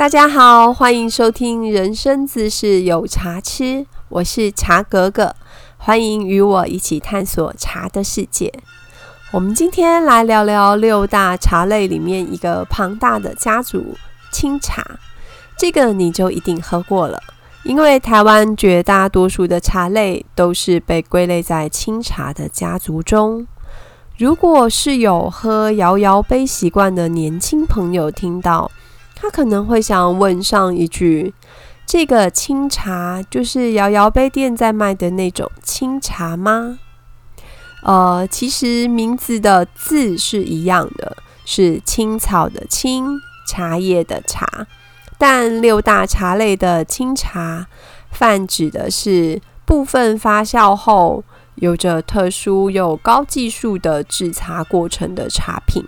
大家好，欢迎收听人生姿势有茶吃，我是茶格格，欢迎与我一起探索茶的世界。我们今天来聊聊六大茶类里面一个庞大的家族——清茶。这个你就一定喝过了，因为台湾绝大多数的茶类都是被归类在清茶的家族中。如果是有喝摇摇杯习惯的年轻朋友听到，他可能会想问上一句：“这个清茶就是摇摇杯店在卖的那种清茶吗？”呃，其实名字的字是一样的，是青草的青，茶叶的茶。但六大茶类的清茶，泛指的是部分发酵后，有着特殊又高技术的制茶过程的茶品。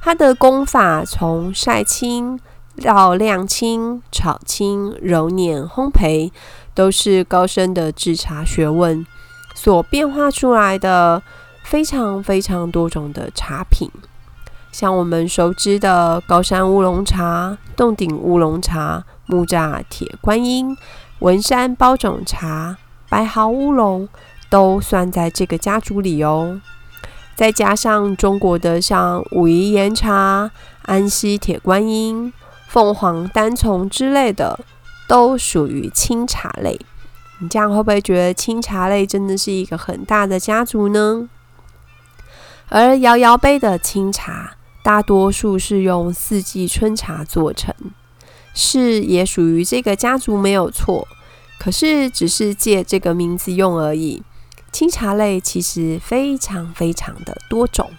它的功法从晒青到晾青、炒青、揉捻、烘焙，都是高深的制茶学问。所变化出来的非常非常多种的茶品，像我们熟知的高山乌龙茶、洞顶乌龙茶、木栅铁观音、文山包种茶、白毫乌龙，都算在这个家族里哦。再加上中国的像武夷岩茶、安溪铁观音、凤凰单丛之类的，都属于清茶类。你这样会不会觉得清茶类真的是一个很大的家族呢？而摇摇杯的清茶，大多数是用四季春茶做成，是也属于这个家族没有错。可是只是借这个名字用而已。清茶类其实非常非常的多种。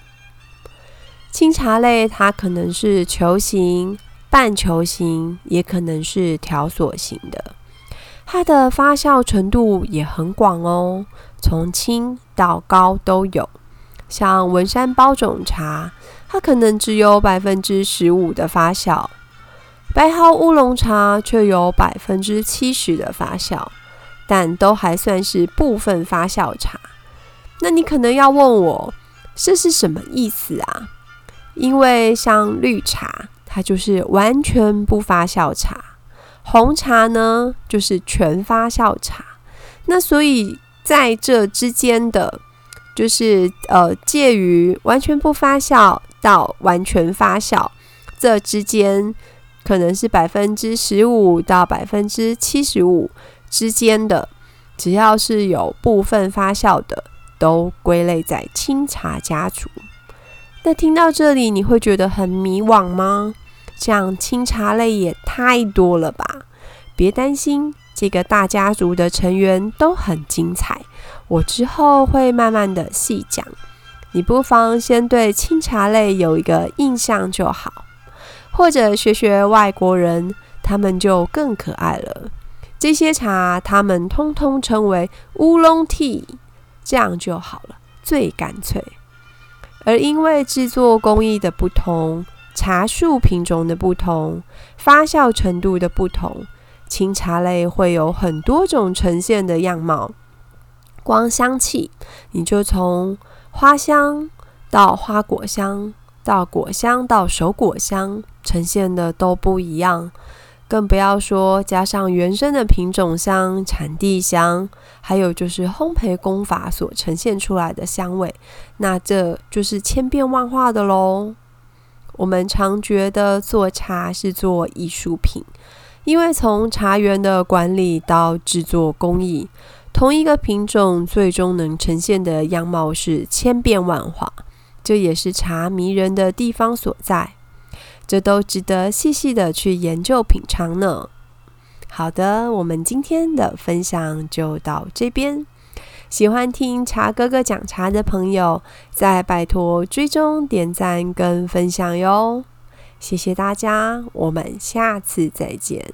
清茶类它可能是球形、半球形，也可能是条索型的。它的发酵程度也很广哦，从轻到高都有。像文山包种茶，它可能只有百分之十五的发酵；白毫乌龙茶却有百分之七十的发酵，但都还算是部分发酵茶。那你可能要问我，这是什么意思啊？因为像绿茶，它就是完全不发酵茶。红茶呢，就是全发酵茶。那所以在这之间的，就是呃，介于完全不发酵到完全发酵这之间，可能是百分之十五到百分之七十五之间的，只要是有部分发酵的，都归类在清茶家族。那听到这里，你会觉得很迷惘吗？这样清茶类也太多了吧？别担心，这个大家族的成员都很精彩，我之后会慢慢的细讲。你不妨先对清茶类有一个印象就好，或者学学外国人，他们就更可爱了。这些茶他们通通称为乌龙 tea，这样就好了，最干脆。而因为制作工艺的不同。茶树品种的不同，发酵程度的不同，清茶类会有很多种呈现的样貌。光香气，你就从花香到花果香，到果香到熟果香，呈现的都不一样。更不要说加上原生的品种香、产地香，还有就是烘焙工法所呈现出来的香味，那这就是千变万化的喽。我们常觉得做茶是做艺术品，因为从茶园的管理到制作工艺，同一个品种最终能呈现的样貌是千变万化，这也是茶迷人的地方所在。这都值得细细的去研究品尝呢。好的，我们今天的分享就到这边。喜欢听茶哥哥讲茶的朋友，再拜托追踪、点赞跟分享哟！谢谢大家，我们下次再见。